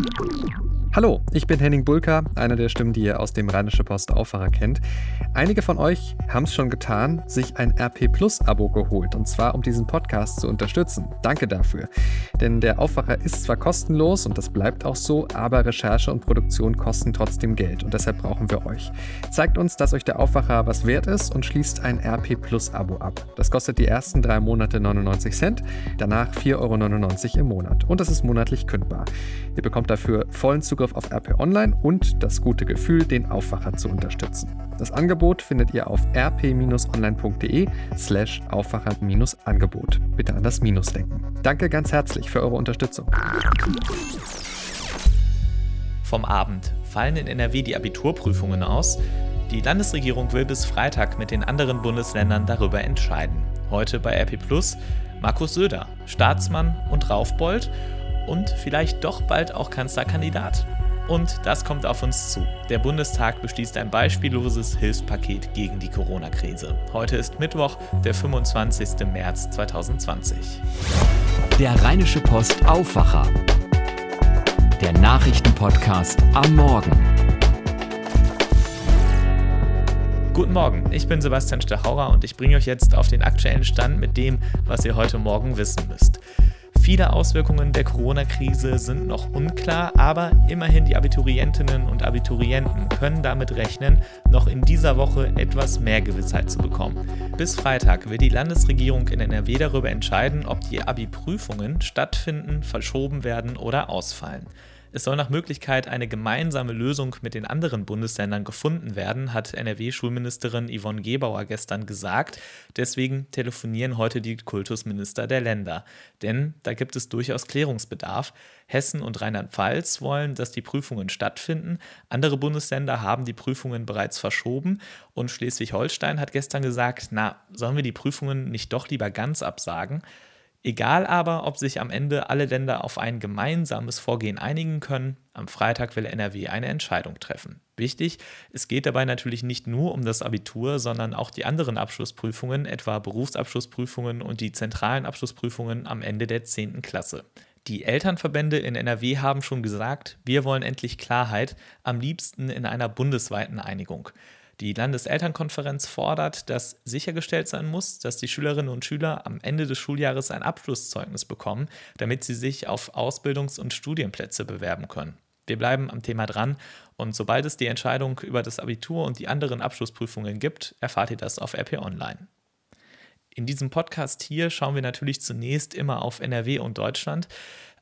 Thank you. Hallo, ich bin Henning Bulka, einer der Stimmen, die ihr aus dem Rheinische Post Aufwacher kennt. Einige von euch haben es schon getan, sich ein RP Plus Abo geholt und zwar um diesen Podcast zu unterstützen. Danke dafür. Denn der Aufwacher ist zwar kostenlos und das bleibt auch so, aber Recherche und Produktion kosten trotzdem Geld und deshalb brauchen wir euch. Zeigt uns, dass euch der Aufwacher was wert ist und schließt ein RP Plus Abo ab. Das kostet die ersten drei Monate 99 Cent, danach 4,99 Euro im Monat und das ist monatlich kündbar. Ihr bekommt dafür vollen Zugriff Zugriff auf RP Online und das gute Gefühl, den Aufwacher zu unterstützen. Das Angebot findet ihr auf rp-online.de slash Aufwacher-Angebot. Bitte an das Minus denken. Danke ganz herzlich für eure Unterstützung. Vom Abend fallen in NRW die Abiturprüfungen aus. Die Landesregierung will bis Freitag mit den anderen Bundesländern darüber entscheiden. Heute bei RP Plus Markus Söder, Staatsmann und Raufbold und vielleicht doch bald auch Kanzlerkandidat. Und das kommt auf uns zu. Der Bundestag beschließt ein beispielloses Hilfspaket gegen die Corona-Krise. Heute ist Mittwoch, der 25. März 2020. Der Rheinische Post Aufwacher. Der Nachrichtenpodcast am Morgen. Guten Morgen, ich bin Sebastian Stachauer und ich bringe euch jetzt auf den aktuellen Stand mit dem, was ihr heute Morgen wissen müsst. Viele Auswirkungen der Corona-Krise sind noch unklar, aber immerhin die Abiturientinnen und Abiturienten können damit rechnen, noch in dieser Woche etwas mehr Gewissheit zu bekommen. Bis Freitag wird die Landesregierung in NRW darüber entscheiden, ob die Abi-Prüfungen stattfinden, verschoben werden oder ausfallen. Es soll nach Möglichkeit eine gemeinsame Lösung mit den anderen Bundesländern gefunden werden, hat NRW-Schulministerin Yvonne Gebauer gestern gesagt. Deswegen telefonieren heute die Kultusminister der Länder. Denn da gibt es durchaus Klärungsbedarf. Hessen und Rheinland-Pfalz wollen, dass die Prüfungen stattfinden. Andere Bundesländer haben die Prüfungen bereits verschoben. Und Schleswig-Holstein hat gestern gesagt, na, sollen wir die Prüfungen nicht doch lieber ganz absagen? Egal aber, ob sich am Ende alle Länder auf ein gemeinsames Vorgehen einigen können, am Freitag will NRW eine Entscheidung treffen. Wichtig, es geht dabei natürlich nicht nur um das Abitur, sondern auch die anderen Abschlussprüfungen, etwa Berufsabschlussprüfungen und die zentralen Abschlussprüfungen am Ende der 10. Klasse. Die Elternverbände in NRW haben schon gesagt, wir wollen endlich Klarheit, am liebsten in einer bundesweiten Einigung. Die Landeselternkonferenz fordert, dass sichergestellt sein muss, dass die Schülerinnen und Schüler am Ende des Schuljahres ein Abschlusszeugnis bekommen, damit sie sich auf Ausbildungs- und Studienplätze bewerben können. Wir bleiben am Thema dran und sobald es die Entscheidung über das Abitur und die anderen Abschlussprüfungen gibt, erfahrt ihr das auf RP Online. In diesem Podcast hier schauen wir natürlich zunächst immer auf NRW und Deutschland.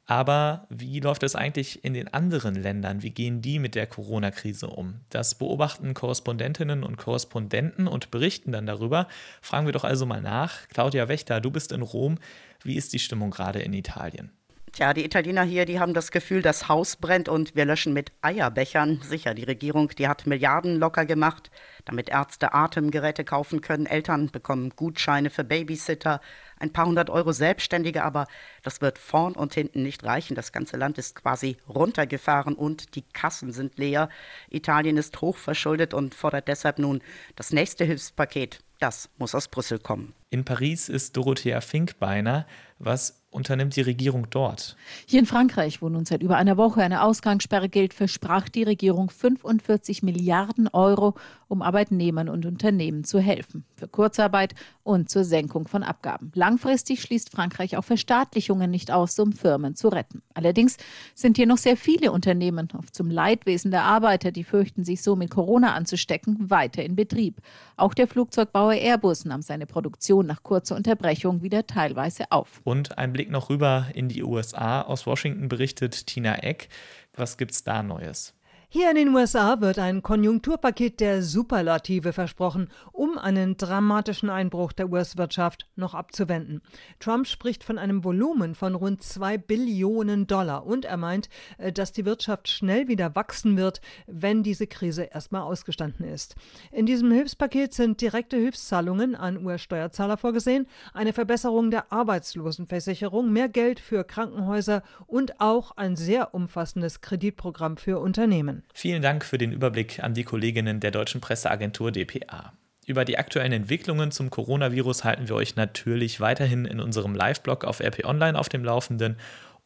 Aber wie läuft es eigentlich in den anderen Ländern? Wie gehen die mit der Corona-Krise um? Das beobachten Korrespondentinnen und Korrespondenten und berichten dann darüber. Fragen wir doch also mal nach. Claudia Wächter, du bist in Rom. Wie ist die Stimmung gerade in Italien? Tja, die Italiener hier, die haben das Gefühl, das Haus brennt und wir löschen mit Eierbechern. Sicher, die Regierung, die hat Milliarden locker gemacht, damit Ärzte Atemgeräte kaufen können. Eltern bekommen Gutscheine für Babysitter, ein paar hundert Euro Selbstständige, aber das wird vorn und hinten nicht reichen. Das ganze Land ist quasi runtergefahren und die Kassen sind leer. Italien ist hochverschuldet und fordert deshalb nun das nächste Hilfspaket. Das muss aus Brüssel kommen. In Paris ist Dorothea Finkbeiner. Was unternimmt die Regierung dort? Hier in Frankreich, wo nun seit über einer Woche eine Ausgangssperre gilt, versprach die Regierung 45 Milliarden Euro, um Arbeitnehmern und Unternehmen zu helfen. Für Kurzarbeit und zur Senkung von Abgaben. Langfristig schließt Frankreich auch Verstaatlichungen nicht aus, um Firmen zu retten. Allerdings sind hier noch sehr viele Unternehmen, oft zum Leidwesen der Arbeiter, die fürchten, sich so mit Corona anzustecken, weiter in Betrieb. Auch der Flugzeugbauer Airbus nahm seine Produktion nach kurzer Unterbrechung wieder teilweise auf. Und ein Blick noch rüber in die USA. Aus Washington berichtet Tina Eck. Was gibt's da Neues? Hier in den USA wird ein Konjunkturpaket der Superlative versprochen, um einen dramatischen Einbruch der US-Wirtschaft noch abzuwenden. Trump spricht von einem Volumen von rund zwei Billionen Dollar und er meint, äh, dass die Wirtschaft schnell wieder wachsen wird, wenn diese Krise erstmal ausgestanden ist. In diesem Hilfspaket sind direkte Hilfszahlungen an US-Steuerzahler vorgesehen, eine Verbesserung der Arbeitslosenversicherung, mehr Geld für Krankenhäuser und auch ein sehr umfassendes Kreditprogramm für Unternehmen. Vielen Dank für den Überblick an die Kolleginnen der deutschen Presseagentur dpa. Über die aktuellen Entwicklungen zum Coronavirus halten wir euch natürlich weiterhin in unserem Live-Blog auf RP Online auf dem Laufenden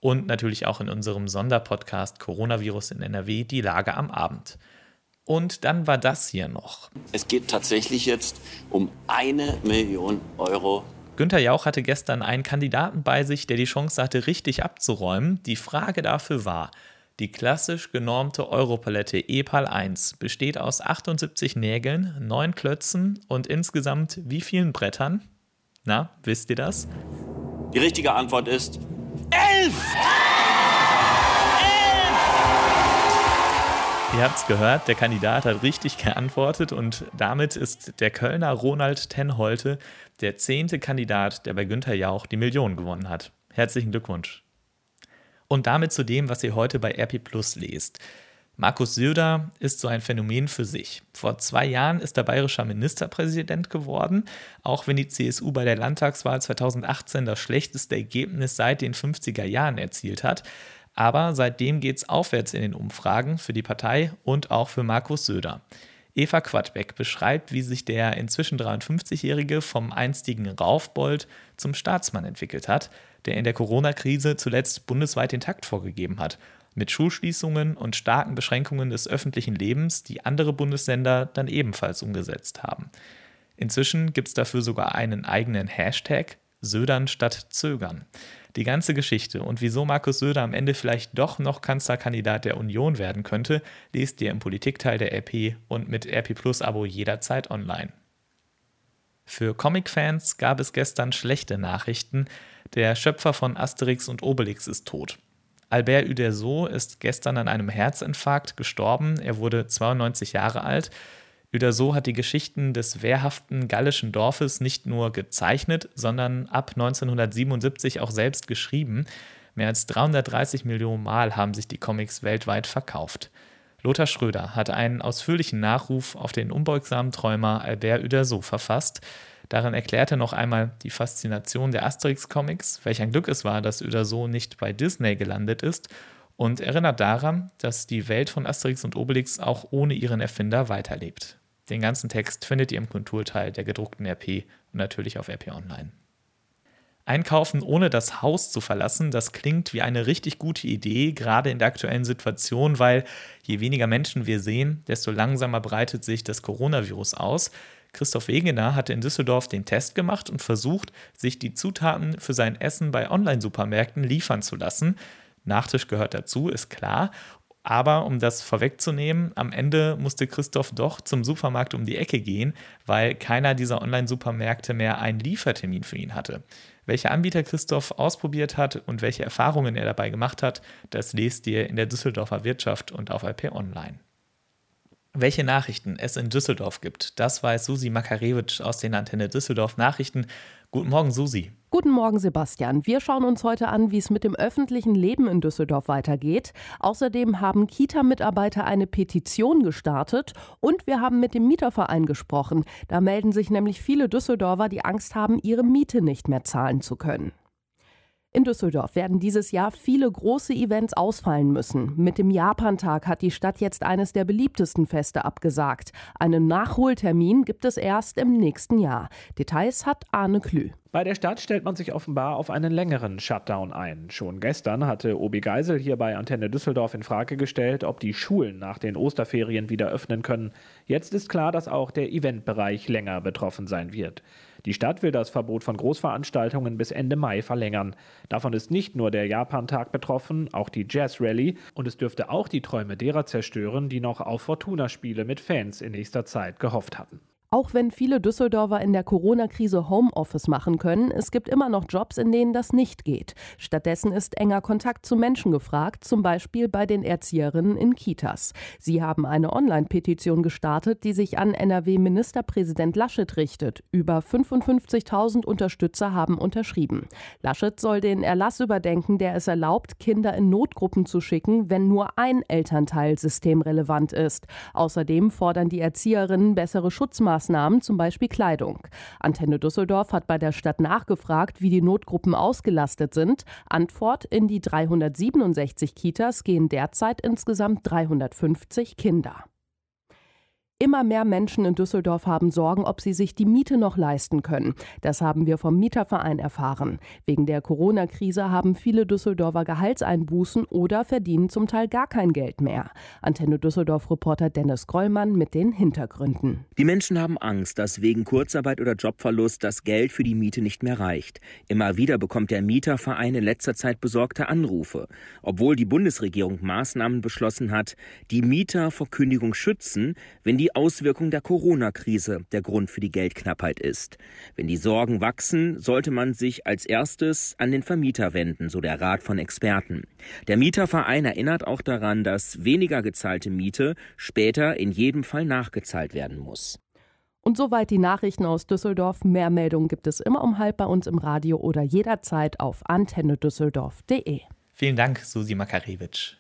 und natürlich auch in unserem Sonderpodcast Coronavirus in NRW die Lage am Abend. Und dann war das hier noch. Es geht tatsächlich jetzt um eine Million Euro. Günter Jauch hatte gestern einen Kandidaten bei sich, der die Chance hatte, richtig abzuräumen. Die Frage dafür war, die klassisch genormte Europalette EPAL 1 besteht aus 78 Nägeln, 9 Klötzen und insgesamt wie vielen Brettern? Na, wisst ihr das? Die richtige Antwort ist elf! Ihr habt es gehört, der Kandidat hat richtig geantwortet und damit ist der Kölner Ronald Tenholte der zehnte Kandidat, der bei Günther Jauch die Million gewonnen hat. Herzlichen Glückwunsch. Und damit zu dem, was ihr heute bei RP Plus lest. Markus Söder ist so ein Phänomen für sich. Vor zwei Jahren ist er bayerischer Ministerpräsident geworden, auch wenn die CSU bei der Landtagswahl 2018 das schlechteste Ergebnis seit den 50er Jahren erzielt hat. Aber seitdem geht es aufwärts in den Umfragen für die Partei und auch für Markus Söder. Eva Quadbeck beschreibt, wie sich der inzwischen 53-Jährige vom einstigen Raufbold zum Staatsmann entwickelt hat, der in der Corona-Krise zuletzt bundesweit den Takt vorgegeben hat, mit Schulschließungen und starken Beschränkungen des öffentlichen Lebens, die andere Bundesländer dann ebenfalls umgesetzt haben. Inzwischen gibt es dafür sogar einen eigenen Hashtag, Södern statt Zögern. Die ganze Geschichte und wieso Markus Söder am Ende vielleicht doch noch Kanzlerkandidat der Union werden könnte, lest ihr im Politikteil der RP und mit RP Plus Abo jederzeit online. Für Comic-Fans gab es gestern schlechte Nachrichten. Der Schöpfer von Asterix und Obelix ist tot. Albert Uderso ist gestern an einem Herzinfarkt gestorben. Er wurde 92 Jahre alt. Uderso hat die Geschichten des wehrhaften gallischen Dorfes nicht nur gezeichnet, sondern ab 1977 auch selbst geschrieben. Mehr als 330 Millionen Mal haben sich die Comics weltweit verkauft. Lothar Schröder hat einen ausführlichen Nachruf auf den unbeugsamen Träumer Albert Uderso verfasst. Darin erklärt er noch einmal die Faszination der Asterix-Comics, welch ein Glück es war, dass Uderso nicht bei Disney gelandet ist und erinnert daran, dass die Welt von Asterix und Obelix auch ohne ihren Erfinder weiterlebt. Den ganzen Text findet ihr im Kulturteil der gedruckten RP und natürlich auf RP Online. Einkaufen ohne das Haus zu verlassen, das klingt wie eine richtig gute Idee, gerade in der aktuellen Situation, weil je weniger Menschen wir sehen, desto langsamer breitet sich das Coronavirus aus. Christoph Wegener hatte in Düsseldorf den Test gemacht und versucht, sich die Zutaten für sein Essen bei Online-Supermärkten liefern zu lassen. Nachtisch gehört dazu, ist klar. Aber um das vorwegzunehmen, am Ende musste Christoph doch zum Supermarkt um die Ecke gehen, weil keiner dieser Online-Supermärkte mehr einen Liefertermin für ihn hatte. Welche Anbieter Christoph ausprobiert hat und welche Erfahrungen er dabei gemacht hat, das lest ihr in der Düsseldorfer Wirtschaft und auf IP Online. Welche Nachrichten es in Düsseldorf gibt, das weiß Susi Makarewitsch aus den Antenne Düsseldorf Nachrichten. Guten Morgen, Susi. Guten Morgen, Sebastian. Wir schauen uns heute an, wie es mit dem öffentlichen Leben in Düsseldorf weitergeht. Außerdem haben Kita-Mitarbeiter eine Petition gestartet und wir haben mit dem Mieterverein gesprochen. Da melden sich nämlich viele Düsseldorfer, die Angst haben, ihre Miete nicht mehr zahlen zu können. In Düsseldorf werden dieses Jahr viele große Events ausfallen müssen. Mit dem Japantag hat die Stadt jetzt eines der beliebtesten Feste abgesagt. Einen Nachholtermin gibt es erst im nächsten Jahr. Details hat Arne Klü. Bei der Stadt stellt man sich offenbar auf einen längeren Shutdown ein. Schon gestern hatte Obi Geisel hier bei Antenne Düsseldorf in Frage gestellt, ob die Schulen nach den Osterferien wieder öffnen können. Jetzt ist klar, dass auch der Eventbereich länger betroffen sein wird. Die Stadt will das Verbot von Großveranstaltungen bis Ende Mai verlängern. Davon ist nicht nur der Japantag betroffen, auch die Jazz Rally und es dürfte auch die Träume derer zerstören, die noch auf Fortuna-Spiele mit Fans in nächster Zeit gehofft hatten. Auch wenn viele Düsseldorfer in der Corona-Krise Homeoffice machen können, es gibt immer noch Jobs, in denen das nicht geht. Stattdessen ist enger Kontakt zu Menschen gefragt, zum Beispiel bei den Erzieherinnen in Kitas. Sie haben eine Online-Petition gestartet, die sich an NRW-Ministerpräsident Laschet richtet. Über 55.000 Unterstützer haben unterschrieben. Laschet soll den Erlass überdenken, der es erlaubt, Kinder in Notgruppen zu schicken, wenn nur ein Elternteil systemrelevant ist. Außerdem fordern die Erzieherinnen bessere Schutzmaßnahmen Maßnahmen, zum Beispiel Kleidung. Antenne Düsseldorf hat bei der Stadt nachgefragt, wie die Notgruppen ausgelastet sind. Antwort: In die 367 Kitas gehen derzeit insgesamt 350 Kinder. Immer mehr Menschen in Düsseldorf haben Sorgen, ob sie sich die Miete noch leisten können. Das haben wir vom Mieterverein erfahren. Wegen der Corona-Krise haben viele Düsseldorfer Gehaltseinbußen oder verdienen zum Teil gar kein Geld mehr. Antenne Düsseldorf-Reporter Dennis Grollmann mit den Hintergründen. Die Menschen haben Angst, dass wegen Kurzarbeit oder Jobverlust das Geld für die Miete nicht mehr reicht. Immer wieder bekommt der Mieterverein in letzter Zeit besorgte Anrufe. Obwohl die Bundesregierung Maßnahmen beschlossen hat, die Mieter vor Kündigung schützen, wenn die Auswirkung der Corona-Krise der Grund für die Geldknappheit ist. Wenn die Sorgen wachsen, sollte man sich als erstes an den Vermieter wenden, so der Rat von Experten. Der Mieterverein erinnert auch daran, dass weniger gezahlte Miete später in jedem Fall nachgezahlt werden muss. Und soweit die Nachrichten aus Düsseldorf. Mehr Meldungen gibt es immer um halb bei uns im Radio oder jederzeit auf antennedüsseldorf.de. Vielen Dank, Susi Makarewitsch.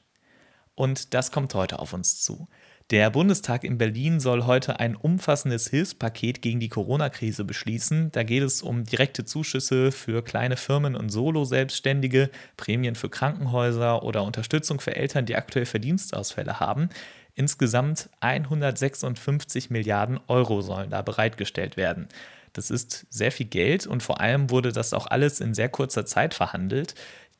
Und das kommt heute auf uns zu. Der Bundestag in Berlin soll heute ein umfassendes Hilfspaket gegen die Corona-Krise beschließen. Da geht es um direkte Zuschüsse für kleine Firmen und Solo-Selbstständige, Prämien für Krankenhäuser oder Unterstützung für Eltern, die aktuell Verdienstausfälle haben. Insgesamt 156 Milliarden Euro sollen da bereitgestellt werden. Das ist sehr viel Geld und vor allem wurde das auch alles in sehr kurzer Zeit verhandelt.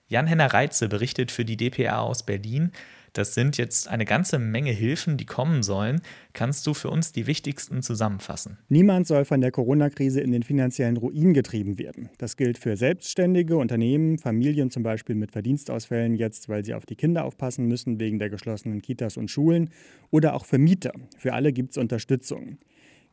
Jan-Henner Reitze berichtet für die DPA aus Berlin. Das sind jetzt eine ganze Menge Hilfen, die kommen sollen. Kannst du für uns die wichtigsten zusammenfassen? Niemand soll von der Corona-Krise in den finanziellen Ruin getrieben werden. Das gilt für Selbstständige, Unternehmen, Familien zum Beispiel mit Verdienstausfällen jetzt, weil sie auf die Kinder aufpassen müssen wegen der geschlossenen Kitas und Schulen oder auch für Mieter. Für alle gibt es Unterstützung.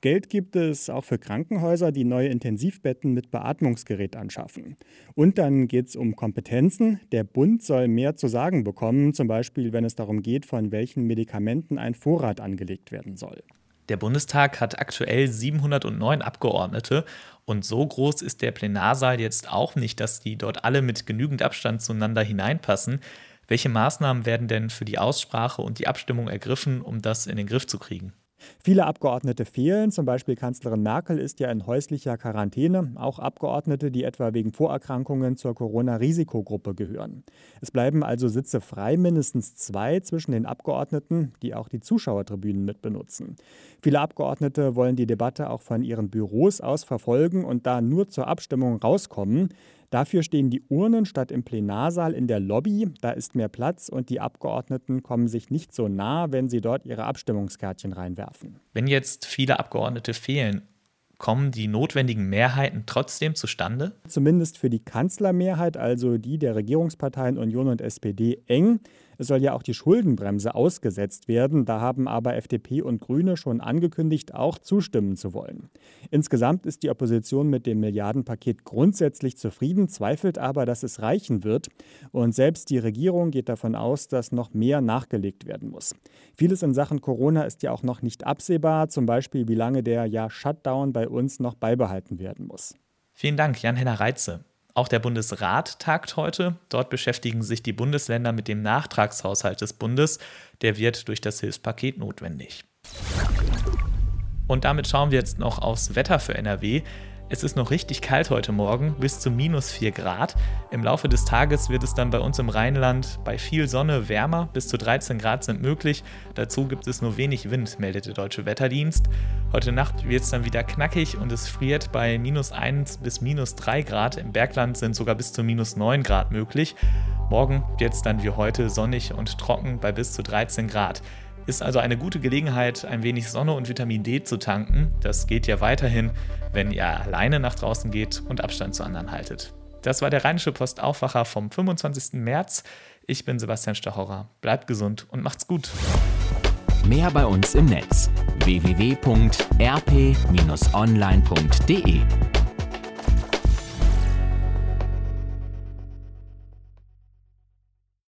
Geld gibt es auch für Krankenhäuser, die neue Intensivbetten mit Beatmungsgerät anschaffen. Und dann geht es um Kompetenzen. Der Bund soll mehr zu sagen bekommen, zum Beispiel wenn es darum geht, von welchen Medikamenten ein Vorrat angelegt werden soll. Der Bundestag hat aktuell 709 Abgeordnete und so groß ist der Plenarsaal jetzt auch nicht, dass die dort alle mit genügend Abstand zueinander hineinpassen. Welche Maßnahmen werden denn für die Aussprache und die Abstimmung ergriffen, um das in den Griff zu kriegen? Viele Abgeordnete fehlen, zum Beispiel Kanzlerin Merkel ist ja in häuslicher Quarantäne, auch Abgeordnete, die etwa wegen Vorerkrankungen zur Corona-Risikogruppe gehören. Es bleiben also Sitze frei, mindestens zwei zwischen den Abgeordneten, die auch die Zuschauertribünen mitbenutzen. Viele Abgeordnete wollen die Debatte auch von ihren Büros aus verfolgen und da nur zur Abstimmung rauskommen. Dafür stehen die Urnen statt im Plenarsaal in der Lobby. Da ist mehr Platz und die Abgeordneten kommen sich nicht so nah, wenn sie dort ihre Abstimmungskärtchen reinwerfen. Wenn jetzt viele Abgeordnete fehlen, kommen die notwendigen Mehrheiten trotzdem zustande? Zumindest für die Kanzlermehrheit, also die der Regierungsparteien Union und SPD, eng. Es soll ja auch die Schuldenbremse ausgesetzt werden. Da haben aber FDP und Grüne schon angekündigt, auch zustimmen zu wollen. Insgesamt ist die Opposition mit dem Milliardenpaket grundsätzlich zufrieden, zweifelt aber, dass es reichen wird. Und selbst die Regierung geht davon aus, dass noch mehr nachgelegt werden muss. Vieles in Sachen Corona ist ja auch noch nicht absehbar, zum Beispiel wie lange der ja Shutdown bei uns noch beibehalten werden muss. Vielen Dank, Jan-Henner Reitze. Auch der Bundesrat tagt heute. Dort beschäftigen sich die Bundesländer mit dem Nachtragshaushalt des Bundes. Der wird durch das Hilfspaket notwendig. Und damit schauen wir jetzt noch aufs Wetter für NRW. Es ist noch richtig kalt heute Morgen, bis zu minus 4 Grad. Im Laufe des Tages wird es dann bei uns im Rheinland bei viel Sonne wärmer, bis zu 13 Grad sind möglich. Dazu gibt es nur wenig Wind, meldet der Deutsche Wetterdienst. Heute Nacht wird es dann wieder knackig und es friert bei minus 1 bis minus 3 Grad. Im Bergland sind sogar bis zu minus 9 Grad möglich. Morgen wird es dann wie heute sonnig und trocken bei bis zu 13 Grad. Ist also eine gute Gelegenheit, ein wenig Sonne und Vitamin D zu tanken. Das geht ja weiterhin, wenn ihr alleine nach draußen geht und Abstand zu anderen haltet. Das war der Rheinische Post Aufwacher vom 25. März. Ich bin Sebastian Stachorra. Bleibt gesund und macht's gut. Mehr bei uns im Netz www.rp-online.de